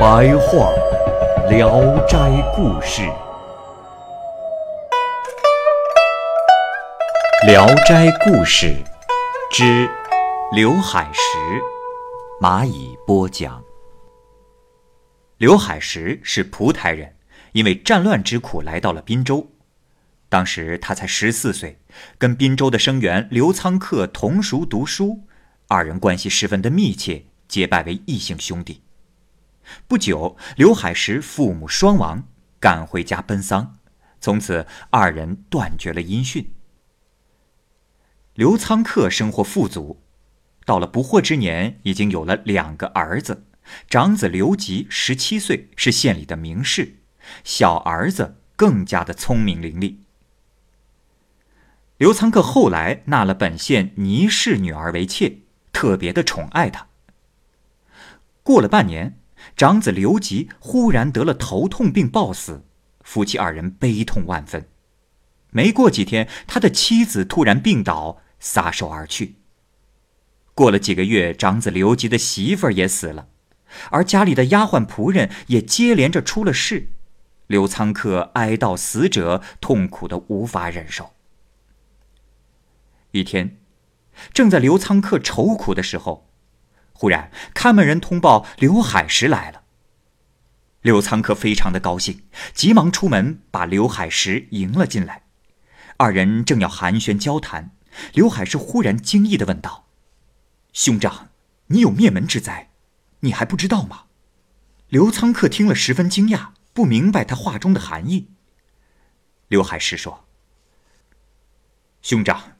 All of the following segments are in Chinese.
白话《聊斋故事》，《聊斋故事》之刘海石，蚂蚁播讲。刘海石是蒲台人，因为战乱之苦来到了滨州。当时他才十四岁，跟滨州的生员刘仓克同塾读书，二人关系十分的密切，结拜为异姓兄弟。不久，刘海石父母双亡，赶回家奔丧，从此二人断绝了音讯。刘仓克生活富足，到了不惑之年，已经有了两个儿子。长子刘吉十七岁，是县里的名士；小儿子更加的聪明伶俐。刘仓克后来纳了本县倪氏女儿为妾，特别的宠爱她。过了半年，长子刘吉忽然得了头痛病暴死，夫妻二人悲痛万分。没过几天，他的妻子突然病倒，撒手而去。过了几个月，长子刘吉的媳妇儿也死了。而家里的丫鬟仆人也接连着出了事，刘仓克哀悼死者，痛苦的无法忍受。一天，正在刘仓克愁苦的时候，忽然看门人通报刘海石来了。刘仓克非常的高兴，急忙出门把刘海石迎了进来。二人正要寒暄交谈，刘海石忽然惊异的问道：“兄长，你有灭门之灾？”你还不知道吗？刘仓克听了十分惊讶，不明白他话中的含义。刘海石说：“兄长，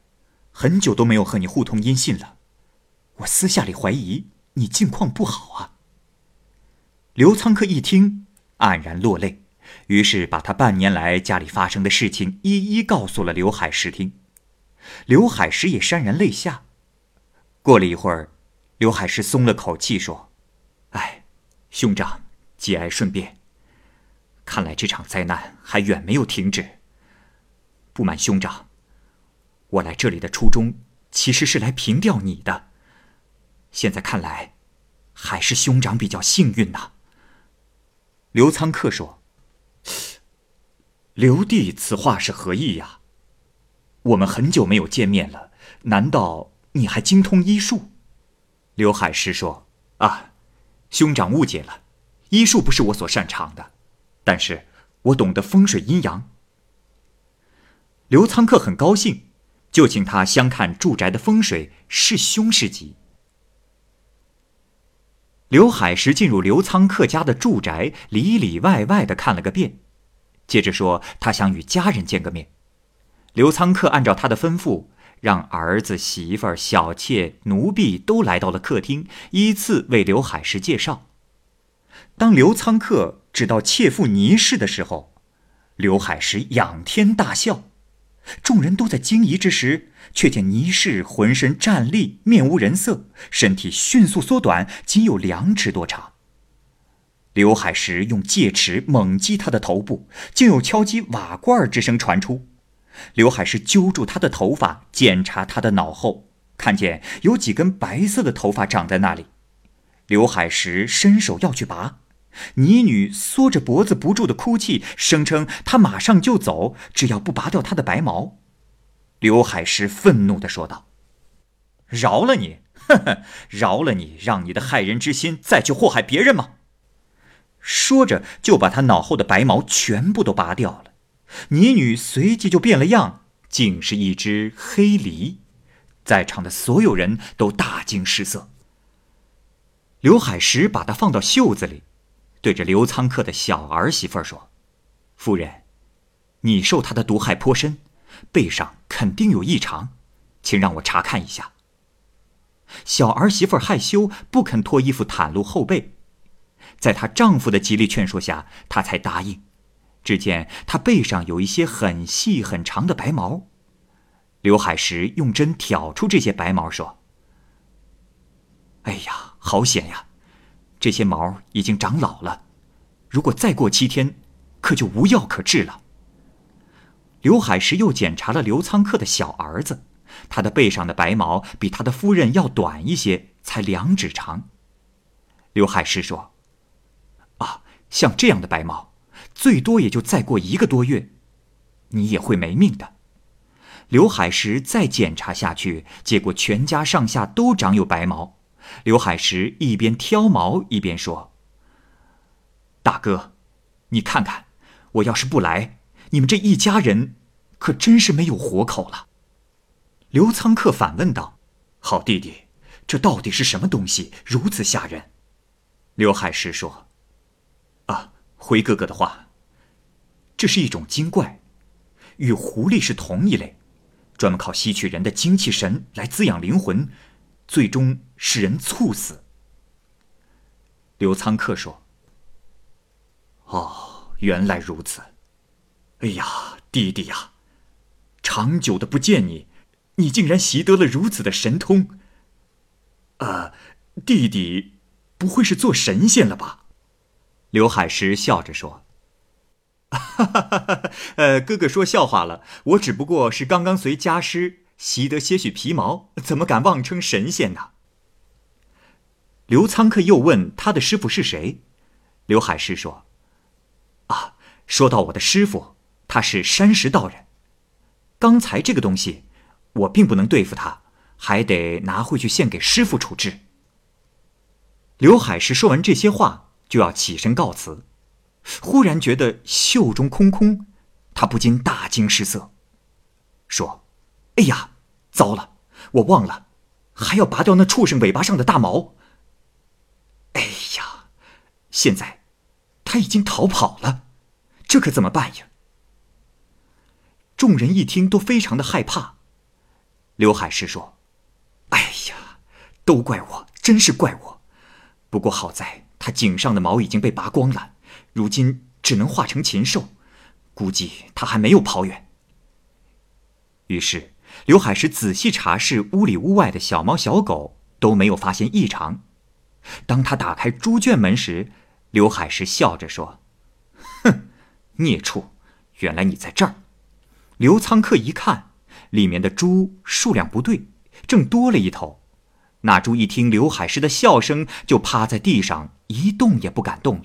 很久都没有和你互通音信了，我私下里怀疑你境况不好啊。”刘仓克一听，黯然落泪，于是把他半年来家里发生的事情一一告诉了刘海石听。刘海石也潸然泪下。过了一会儿，刘海石松了口气说。哎，兄长，节哀顺变。看来这场灾难还远没有停止。不瞒兄长，我来这里的初衷其实是来凭吊你的。现在看来，还是兄长比较幸运呐。刘仓克说：“刘弟，此话是何意呀？我们很久没有见面了，难道你还精通医术？”刘海石说：“啊。”兄长误解了，医术不是我所擅长的，但是我懂得风水阴阳。刘仓克很高兴，就请他相看住宅的风水是凶是吉。刘海石进入刘仓客家的住宅，里里外外的看了个遍，接着说他想与家人见个面。刘仓客按照他的吩咐。让儿子、媳妇儿、小妾、奴婢都来到了客厅，依次为刘海石介绍。当刘仓客指到妾妇倪氏的时候，刘海石仰天大笑。众人都在惊疑之时，却见倪氏浑身战栗，面无人色，身体迅速缩短，仅有两尺多长。刘海石用戒尺猛击他的头部，竟有敲击瓦罐之声传出。刘海石揪住他的头发，检查他的脑后，看见有几根白色的头发长在那里。刘海石伸手要去拔，倪女缩着脖子不住的哭泣，声称他马上就走，只要不拔掉他的白毛。刘海石愤怒地说道：“饶了你，呵 呵，饶了你，让你的害人之心再去祸害别人吗？”说着，就把他脑后的白毛全部都拔掉了。倪女随即就变了样，竟是一只黑狸，在场的所有人都大惊失色。刘海石把它放到袖子里，对着刘仓克的小儿媳妇说：“夫人，你受他的毒害颇深，背上肯定有异常，请让我查看一下。”小儿媳妇害羞，不肯脱衣服袒露后背。在她丈夫的极力劝说下，她才答应。只见她背上有一些很细很长的白毛。刘海石用针挑出这些白毛，说：“哎呀，好险呀！这些毛已经长老了，如果再过七天，可就无药可治了。”刘海石又检查了刘仓克的小儿子，他的背上的白毛比他的夫人要短一些，才两指长。刘海石说：“啊，像这样的白毛，最多也就再过一个多月，你也会没命的。”刘海石再检查下去，结果全家上下都长有白毛。刘海石一边挑毛一边说：“大哥，你看看，我要是不来，你们这一家人可真是没有活口了。”刘仓克反问道：“好弟弟，这到底是什么东西，如此吓人？”刘海石说：“啊，回哥哥的话，这是一种精怪，与狐狸是同一类。”专门靠吸取人的精气神来滋养灵魂，最终使人猝死。刘仓克说：“哦，原来如此。哎呀，弟弟呀，长久的不见你，你竟然习得了如此的神通。啊，弟弟，不会是做神仙了吧？”刘海石笑着说。哈哈哈哈呃，哥哥说笑话了，我只不过是刚刚随家师习得些许皮毛，怎么敢妄称神仙呢？刘仓客又问他的师傅是谁，刘海石说：“啊，说到我的师傅，他是山石道人。刚才这个东西，我并不能对付他，还得拿回去献给师傅处置。”刘海石说完这些话，就要起身告辞。忽然觉得袖中空空，他不禁大惊失色，说：“哎呀，糟了！我忘了，还要拔掉那畜生尾巴上的大毛。哎呀，现在他已经逃跑了，这可怎么办呀？”众人一听都非常的害怕。刘海石说：“哎呀，都怪我，真是怪我。不过好在他颈上的毛已经被拔光了。”如今只能化成禽兽，估计他还没有跑远。于是刘海石仔细查视屋里屋外的小猫小狗，都没有发现异常。当他打开猪圈门时，刘海石笑着说：“哼，孽畜，原来你在这儿。”刘仓客一看，里面的猪数量不对，正多了一头。那猪一听刘海石的笑声，就趴在地上一动也不敢动了。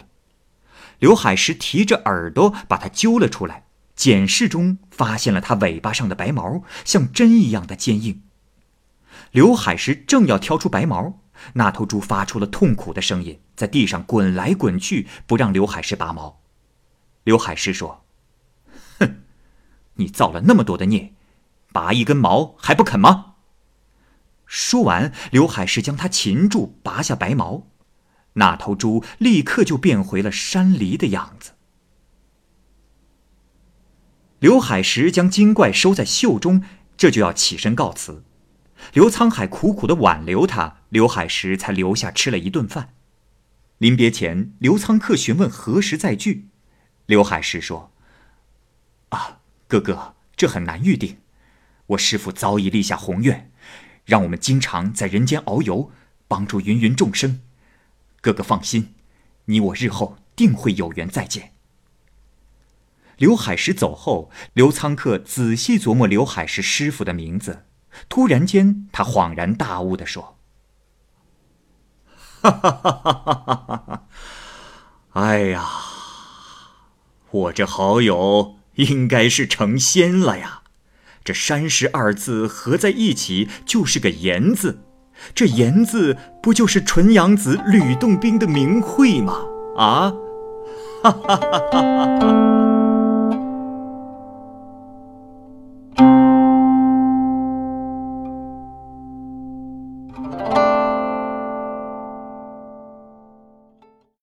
刘海石提着耳朵把它揪了出来，检视中发现了它尾巴上的白毛像针一样的坚硬。刘海石正要挑出白毛，那头猪发出了痛苦的声音，在地上滚来滚去，不让刘海石拔毛。刘海石说：“哼，你造了那么多的孽，拔一根毛还不肯吗？”说完，刘海石将它擒住，拔下白毛。那头猪立刻就变回了山狸的样子。刘海石将精怪收在袖中，这就要起身告辞。刘沧海苦苦的挽留他，刘海石才留下吃了一顿饭。临别前，刘仓客询问何时再聚，刘海石说：“啊，哥哥，这很难预定。我师父早已立下宏愿，让我们经常在人间遨游，帮助芸芸众生。”哥哥放心，你我日后定会有缘再见。刘海石走后，刘仓克仔细琢磨刘海石师傅的名字，突然间，他恍然大悟的说：“哈哈哈哈哈哈！哎呀，我这好友应该是成仙了呀！这山石二字合在一起就是个言字。”这言字不就是纯阳子吕洞宾的名讳吗？啊，哈哈哈哈哈哈！